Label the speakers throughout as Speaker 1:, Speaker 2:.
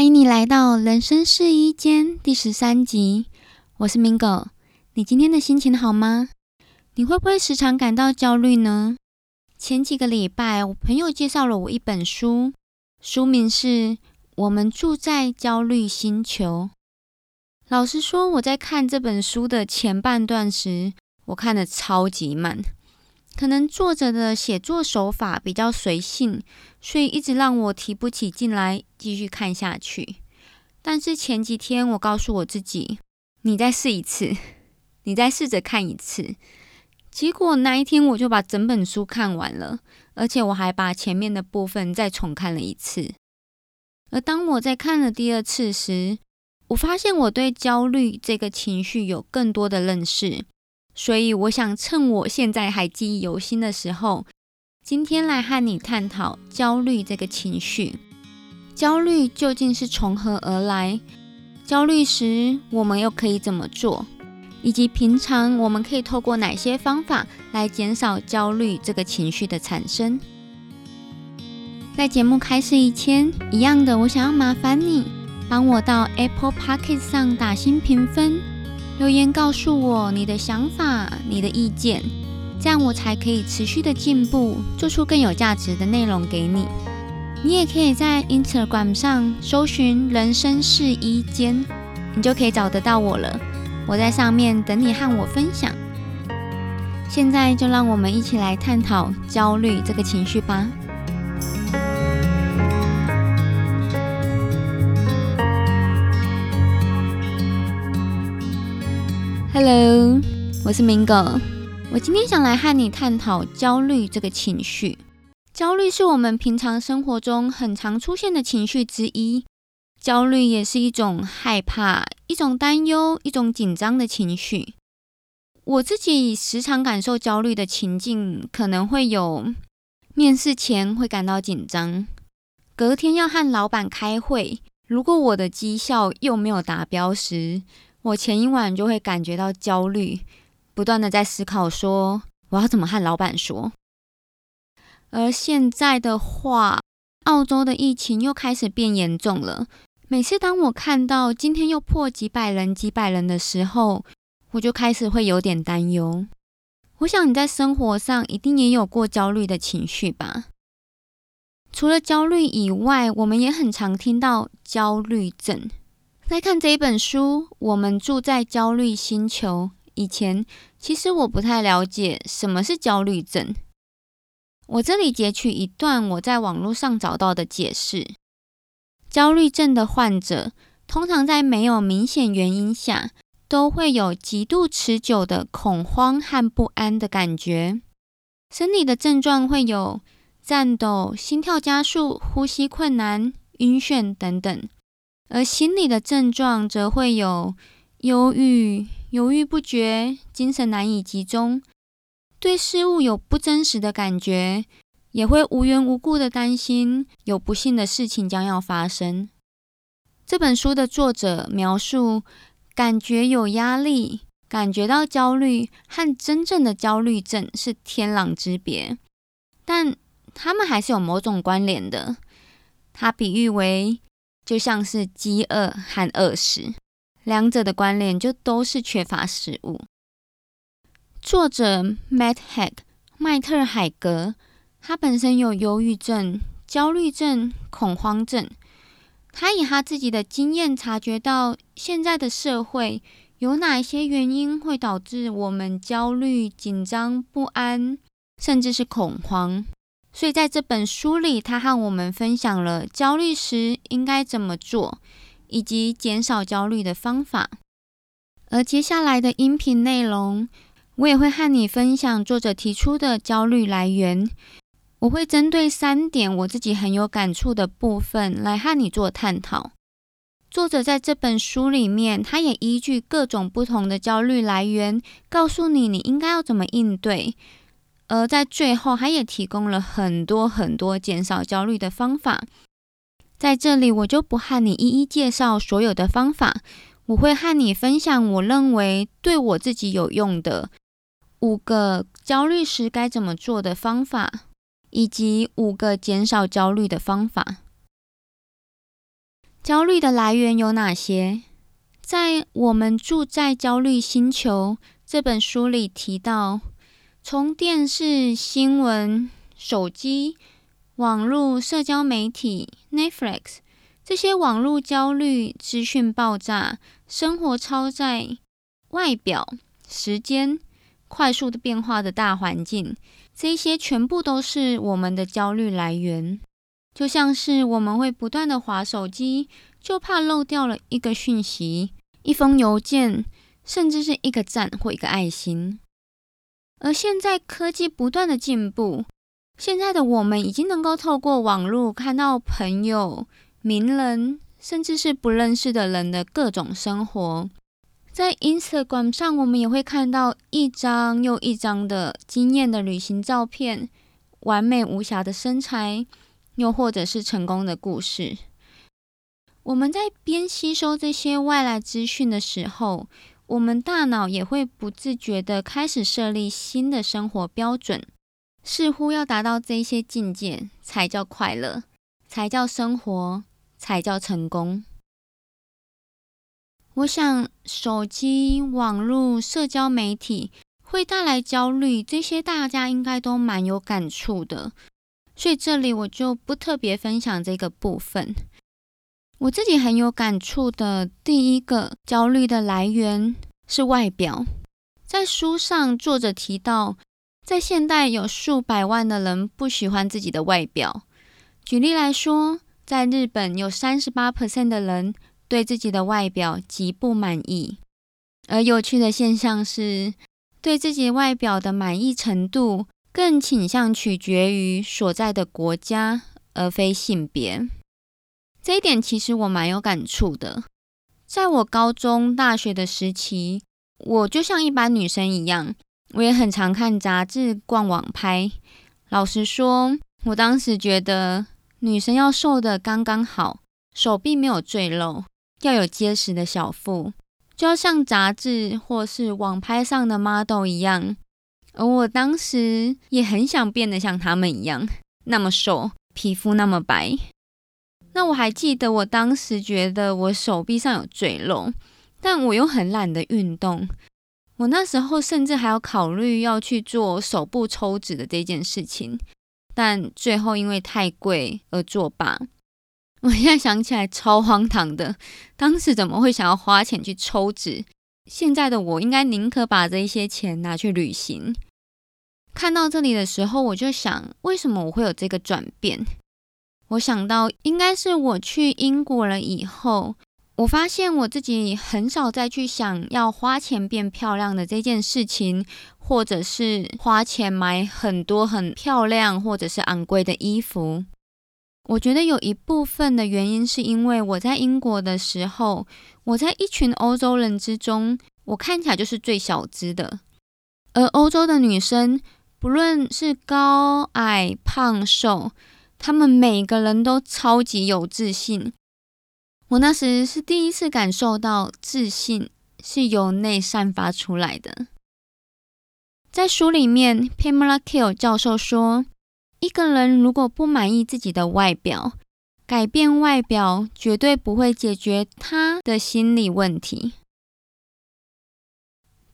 Speaker 1: 欢迎你来到《人生试衣间》第十三集，我是 Mingo。你今天的心情好吗？你会不会时常感到焦虑呢？前几个礼拜，我朋友介绍了我一本书，书名是《我们住在焦虑星球》。老实说，我在看这本书的前半段时，我看的超级慢。可能作者的写作手法比较随性，所以一直让我提不起劲来继续看下去。但是前几天，我告诉我自己：“你再试一次，你再试着看一次。”结果那一天，我就把整本书看完了，而且我还把前面的部分再重看了一次。而当我在看了第二次时，我发现我对焦虑这个情绪有更多的认识。所以，我想趁我现在还记忆犹新的时候，今天来和你探讨焦虑这个情绪。焦虑究竟是从何而来？焦虑时我们又可以怎么做？以及平常我们可以透过哪些方法来减少焦虑这个情绪的产生？在节目开始以前，一样的，我想要麻烦你帮我到 Apple p o c k e t 上打新评分。留言告诉我你的想法、你的意见，这样我才可以持续的进步，做出更有价值的内容给你。你也可以在 Instagram 上搜寻“人生试衣间”，你就可以找得到我了。我在上面等你和我分享。现在就让我们一起来探讨焦虑这个情绪吧。Hello，我是 Mingo。我今天想来和你探讨焦虑这个情绪。焦虑是我们平常生活中很常出现的情绪之一。焦虑也是一种害怕、一种担忧、一种紧张的情绪。我自己时常感受焦虑的情境，可能会有面试前会感到紧张，隔天要和老板开会，如果我的绩效又没有达标时。我前一晚就会感觉到焦虑，不断的在思考说我要怎么和老板说。而现在的话，澳洲的疫情又开始变严重了。每次当我看到今天又破几百人、几百人的时候，我就开始会有点担忧。我想你在生活上一定也有过焦虑的情绪吧？除了焦虑以外，我们也很常听到焦虑症。在看这一本书，我们住在焦虑星球。以前其实我不太了解什么是焦虑症。我这里截取一段我在网络上找到的解释：焦虑症的患者通常在没有明显原因下，都会有极度持久的恐慌和不安的感觉。生理的症状会有颤抖、心跳加速、呼吸困难、晕眩等等。而心理的症状则会有忧郁、犹豫不决、精神难以集中，对事物有不真实的感觉，也会无缘无故的担心有不幸的事情将要发生。这本书的作者描述，感觉有压力、感觉到焦虑和真正的焦虑症是天壤之别，但他们还是有某种关联的。他比喻为。就像是饥饿和饿食，两者的关联就都是缺乏食物。作者 Matt Haig 麦特海格，他本身有忧郁症、焦虑症、恐慌症。他以他自己的经验察觉到，现在的社会有哪一些原因会导致我们焦虑、紧张、不安，甚至是恐慌。所以在这本书里，他和我们分享了焦虑时应该怎么做，以及减少焦虑的方法。而接下来的音频内容，我也会和你分享作者提出的焦虑来源。我会针对三点我自己很有感触的部分来和你做探讨。作者在这本书里面，他也依据各种不同的焦虑来源，告诉你你应该要怎么应对。而在最后，他也提供了很多很多减少焦虑的方法。在这里，我就不和你一一介绍所有的方法，我会和你分享我认为对我自己有用的五个焦虑时该怎么做的方法，以及五个减少焦虑的方法。焦虑的来源有哪些？在我们住在焦虑星球这本书里提到，从电视、新闻、手机、网络、社交媒体、Netflix 这些网络焦虑、资讯爆炸、生活超载、外表、时间快速的变化的大环境，这些全部都是我们的焦虑来源。就像是我们会不断的划手机，就怕漏掉了一个讯息。一封邮件，甚至是一个赞或一个爱心。而现在科技不断的进步，现在的我们已经能够透过网络看到朋友、名人，甚至是不认识的人的各种生活。在 Instagram 上，我们也会看到一张又一张的惊艳的旅行照片、完美无瑕的身材，又或者是成功的故事。我们在边吸收这些外来资讯的时候，我们大脑也会不自觉的开始设立新的生活标准，似乎要达到这些境界才叫快乐，才叫生活，才叫成功。我想，手机、网络、社交媒体会带来焦虑，这些大家应该都蛮有感触的，所以这里我就不特别分享这个部分。我自己很有感触的第一个焦虑的来源是外表。在书上，作者提到，在现代有数百万的人不喜欢自己的外表。举例来说，在日本有三十八 percent 的人对自己的外表极不满意。而有趣的现象是，对自己外表的满意程度更倾向取决于所在的国家，而非性别。这一点其实我蛮有感触的。在我高中、大学的时期，我就像一般女生一样，我也很常看杂志、逛网拍。老实说，我当时觉得女生要瘦的刚刚好，手臂没有赘肉，要有结实的小腹，就要像杂志或是网拍上的 model 一样。而我当时也很想变得像他们一样，那么瘦，皮肤那么白。那我还记得，我当时觉得我手臂上有赘肉，但我又很懒得运动。我那时候甚至还要考虑要去做手部抽脂的这件事情，但最后因为太贵而作罢。我现在想起来超荒唐的，当时怎么会想要花钱去抽脂？现在的我应该宁可把这一些钱拿去旅行。看到这里的时候，我就想，为什么我会有这个转变？我想到，应该是我去英国了以后，我发现我自己很少再去想要花钱变漂亮的这件事情，或者是花钱买很多很漂亮或者是昂贵的衣服。我觉得有一部分的原因是因为我在英国的时候，我在一群欧洲人之中，我看起来就是最小资的，而欧洲的女生，不论是高矮胖瘦。他们每个人都超级有自信，我那时是第一次感受到自信是由内散发出来的。在书里面，Pamela Kill 教授说，一个人如果不满意自己的外表，改变外表绝对不会解决他的心理问题。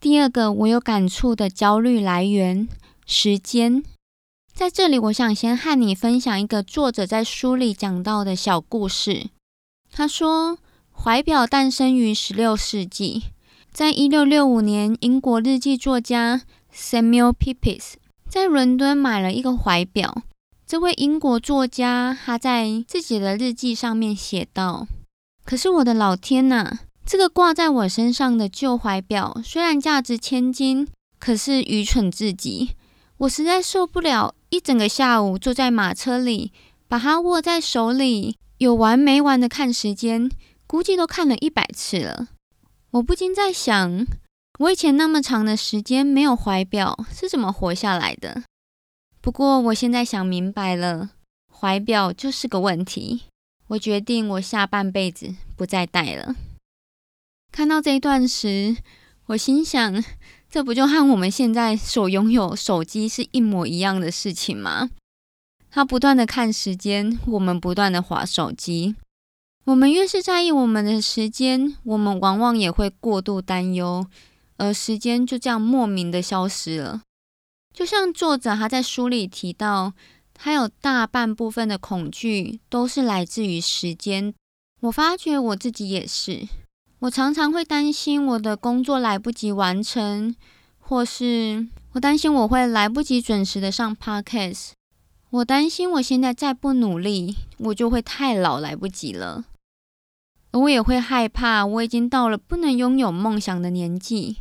Speaker 1: 第二个我有感触的焦虑来源，时间。在这里，我想先和你分享一个作者在书里讲到的小故事。他说，怀表诞生于十六世纪，在一六六五年，英国日记作家 Samuel Pepys 在伦敦买了一个怀表。这位英国作家他在自己的日记上面写道：“可是我的老天呐，这个挂在我身上的旧怀表虽然价值千金，可是愚蠢至极。我实在受不了。”一整个下午坐在马车里，把它握在手里，有完没完的看时间，估计都看了一百次了。我不禁在想，我以前那么长的时间没有怀表是怎么活下来的？不过我现在想明白了，怀表就是个问题。我决定，我下半辈子不再戴了。看到这一段时，我心想。这不就和我们现在所拥有手机是一模一样的事情吗？他不断的看时间，我们不断的划手机。我们越是在意我们的时间，我们往往也会过度担忧，而时间就这样莫名的消失了。就像作者他在书里提到，他有大半部分的恐惧都是来自于时间。我发觉我自己也是，我常常会担心我的工作来不及完成，或是我担心我会来不及准时的上 podcast，我担心我现在再不努力，我就会太老来不及了。我也会害怕，我已经到了不能拥有梦想的年纪。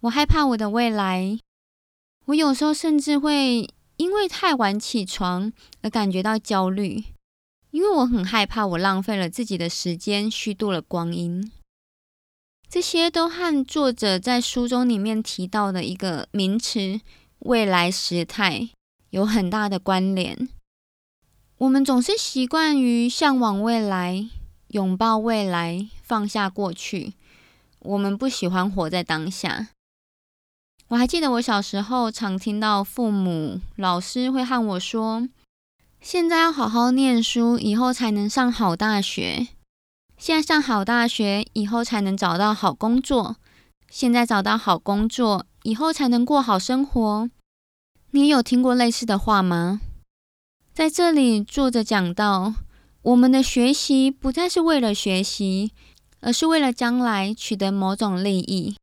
Speaker 1: 我害怕我的未来。我有时候甚至会因为太晚起床而感觉到焦虑，因为我很害怕我浪费了自己的时间，虚度了光阴。这些都和作者在书中里面提到的一个名词“未来时态”有很大的关联。我们总是习惯于向往未来。拥抱未来，放下过去。我们不喜欢活在当下。我还记得我小时候常听到父母、老师会和我说：“现在要好好念书，以后才能上好大学。现在上好大学，以后才能找到好工作。现在找到好工作，以后才能过好生活。”你有听过类似的话吗？在这里，作者讲到。我们的学习不再是为了学习，而是为了将来取得某种利益。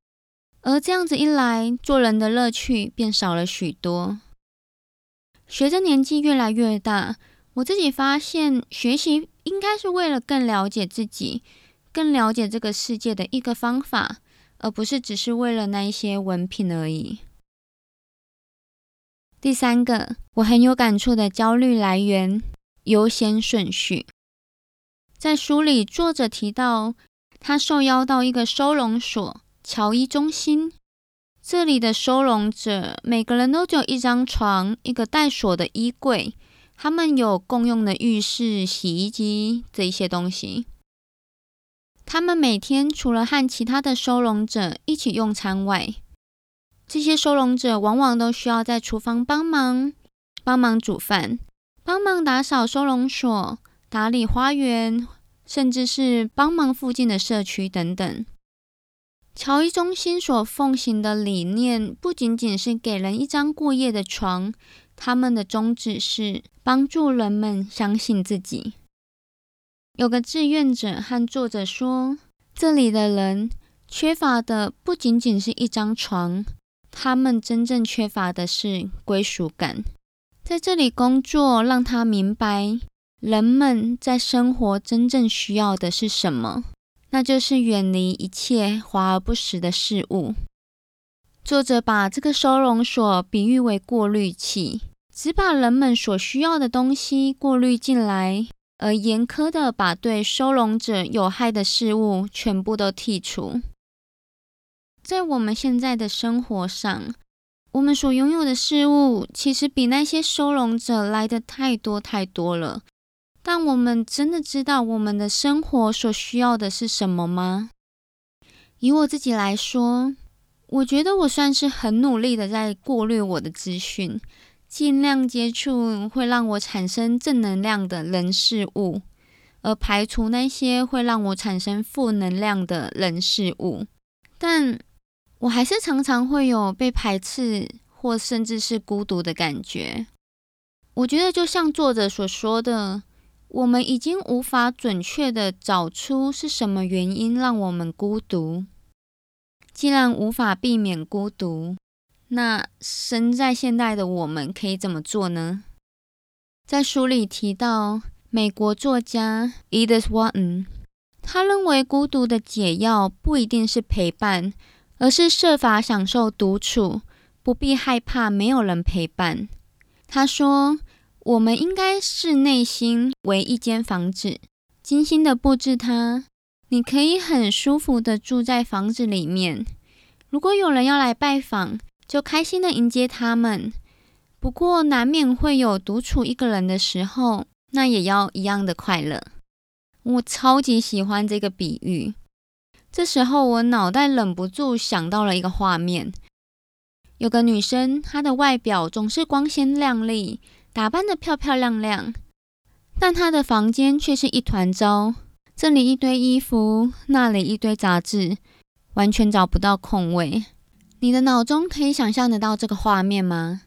Speaker 1: 而这样子一来，做人的乐趣便少了许多。随着年纪越来越大，我自己发现，学习应该是为了更了解自己、更了解这个世界的一个方法，而不是只是为了那一些文凭而已。第三个，我很有感触的焦虑来源。优先顺序，在书里，作者提到他受邀到一个收容所——乔伊中心。这里的收容者每个人都只有一张床、一个带锁的衣柜，他们有共用的浴室、洗衣机这一些东西。他们每天除了和其他的收容者一起用餐外，这些收容者往往都需要在厨房帮忙，帮忙煮饭。帮忙打扫收容所、打理花园，甚至是帮忙附近的社区等等。乔伊中心所奉行的理念不仅仅是给人一张过夜的床，他们的宗旨是帮助人们相信自己。有个志愿者和作者说：“这里的人缺乏的不仅仅是一张床，他们真正缺乏的是归属感。”在这里工作，让他明白人们在生活真正需要的是什么，那就是远离一切华而不实的事物。作者把这个收容所比喻为过滤器，只把人们所需要的东西过滤进来，而严苛的把对收容者有害的事物全部都剔除。在我们现在的生活上，我们所拥有的事物，其实比那些收容者来的太多太多了。但我们真的知道我们的生活所需要的是什么吗？以我自己来说，我觉得我算是很努力的在过滤我的资讯，尽量接触会让我产生正能量的人事物，而排除那些会让我产生负能量的人事物。但我还是常常会有被排斥或甚至是孤独的感觉。我觉得就像作者所说的，我们已经无法准确的找出是什么原因让我们孤独。既然无法避免孤独，那生在现代的我们可以怎么做呢？在书里提到美国作家 Edith Wharton，他认为孤独的解药不一定是陪伴。而是设法享受独处，不必害怕没有人陪伴。他说：“我们应该视内心为一间房子，精心的布置它。你可以很舒服的住在房子里面。如果有人要来拜访，就开心的迎接他们。不过难免会有独处一个人的时候，那也要一样的快乐。”我超级喜欢这个比喻。这时候，我脑袋忍不住想到了一个画面：有个女生，她的外表总是光鲜亮丽，打扮得漂漂亮亮，但她的房间却是一团糟，这里一堆衣服，那里一堆杂志，完全找不到空位。你的脑中可以想象得到这个画面吗？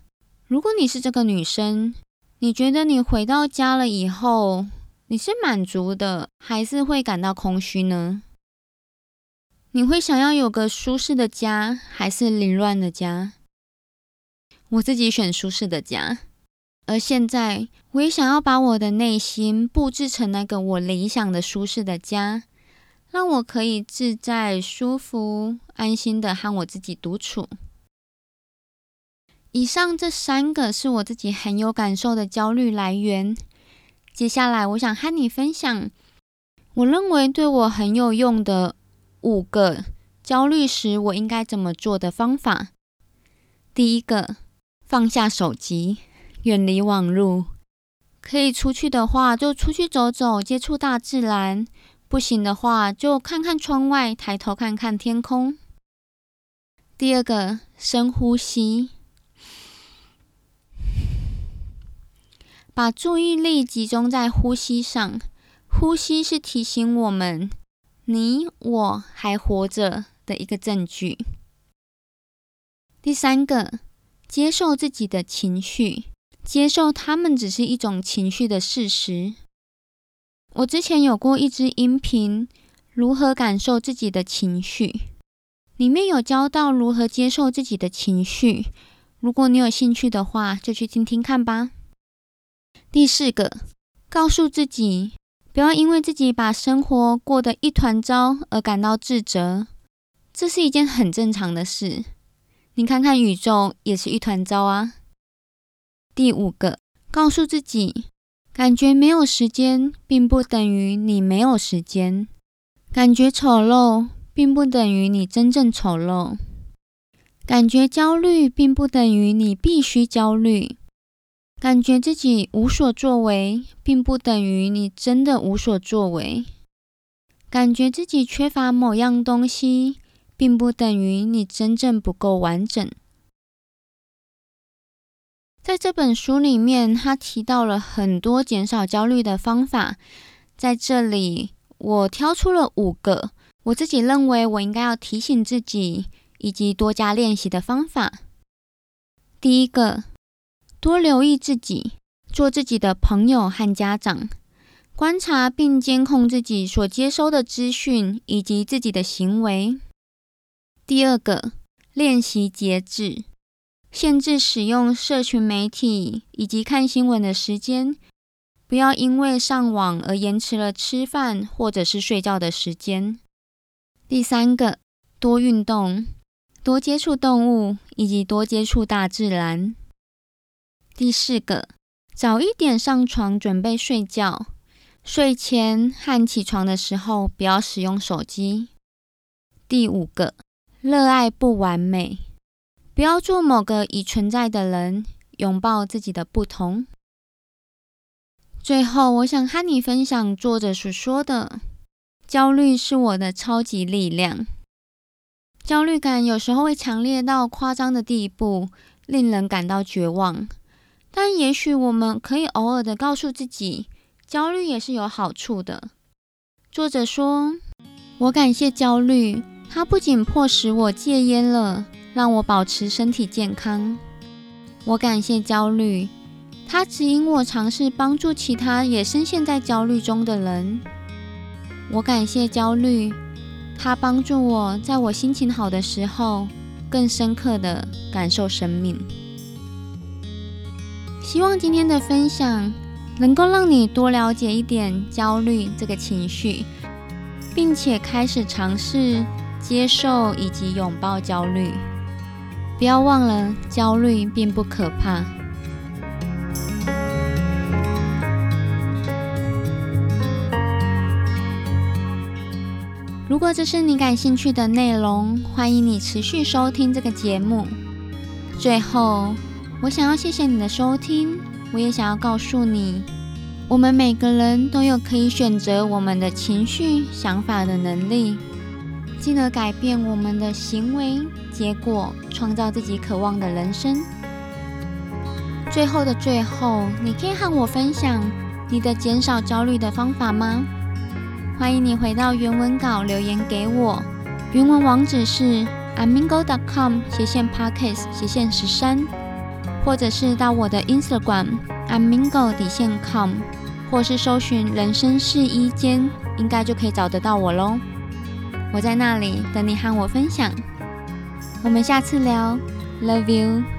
Speaker 1: 如果你是这个女生，你觉得你回到家了以后，你是满足的，还是会感到空虚呢？你会想要有个舒适的家，还是凌乱的家？我自己选舒适的家。而现在，我也想要把我的内心布置成那个我理想的舒适的家，让我可以自在、舒服、安心的和我自己独处。以上这三个是我自己很有感受的焦虑来源。接下来，我想和你分享，我认为对我很有用的五个焦虑时我应该怎么做的方法。第一个，放下手机。远离网络，可以出去的话就出去走走，接触大自然；不行的话就看看窗外，抬头看看天空。第二个，深呼吸，把注意力集中在呼吸上。呼吸是提醒我们你我还活着的一个证据。第三个，接受自己的情绪。接受他们只是一种情绪的事实。我之前有过一支音频，如何感受自己的情绪，里面有教到如何接受自己的情绪。如果你有兴趣的话，就去听听看吧。第四个，告诉自己不要因为自己把生活过得一团糟而感到自责，这是一件很正常的事。你看看宇宙也是一团糟啊。第五个，告诉自己，感觉没有时间，并不等于你没有时间；感觉丑陋，并不等于你真正丑陋；感觉焦虑，并不等于你必须焦虑；感觉自己无所作为，并不等于你真的无所作为；感觉自己缺乏某样东西，并不等于你真正不够完整。在这本书里面，他提到了很多减少焦虑的方法。在这里，我挑出了五个我自己认为我应该要提醒自己以及多加练习的方法。第一个，多留意自己，做自己的朋友和家长，观察并监控自己所接收的资讯以及自己的行为。第二个，练习节制。限制使用社群媒体以及看新闻的时间，不要因为上网而延迟了吃饭或者是睡觉的时间。第三个，多运动，多接触动物以及多接触大自然。第四个，早一点上床准备睡觉，睡前和起床的时候不要使用手机。第五个，热爱不完美。不要做某个已存在的人，拥抱自己的不同。最后，我想和你分享作者所说的：焦虑是我的超级力量。焦虑感有时候会强烈到夸张的地步，令人感到绝望。但也许我们可以偶尔的告诉自己，焦虑也是有好处的。作者说：“我感谢焦虑，它不仅迫使我戒烟了。”让我保持身体健康。我感谢焦虑，它指引我尝试帮助其他也深陷在焦虑中的人。我感谢焦虑，它帮助我在我心情好的时候，更深刻的感受生命。希望今天的分享能够让你多了解一点焦虑这个情绪，并且开始尝试接受以及拥抱焦虑。不要忘了，焦虑并不可怕。如果这是你感兴趣的内容，欢迎你持续收听这个节目。最后，我想要谢谢你的收听，我也想要告诉你，我们每个人都有可以选择我们的情绪、想法的能力。进而改变我们的行为结果，创造自己渴望的人生。最后的最后，你可以和我分享你的减少焦虑的方法吗？欢迎你回到原文稿留言给我，原文网址是 amingo.com 斜线 pockets 斜线十三，或者是到我的 Instagram amingo 底线 com，或是搜寻人生试衣间，应该就可以找得到我喽。我在那里等你和我分享，我们下次聊，Love you。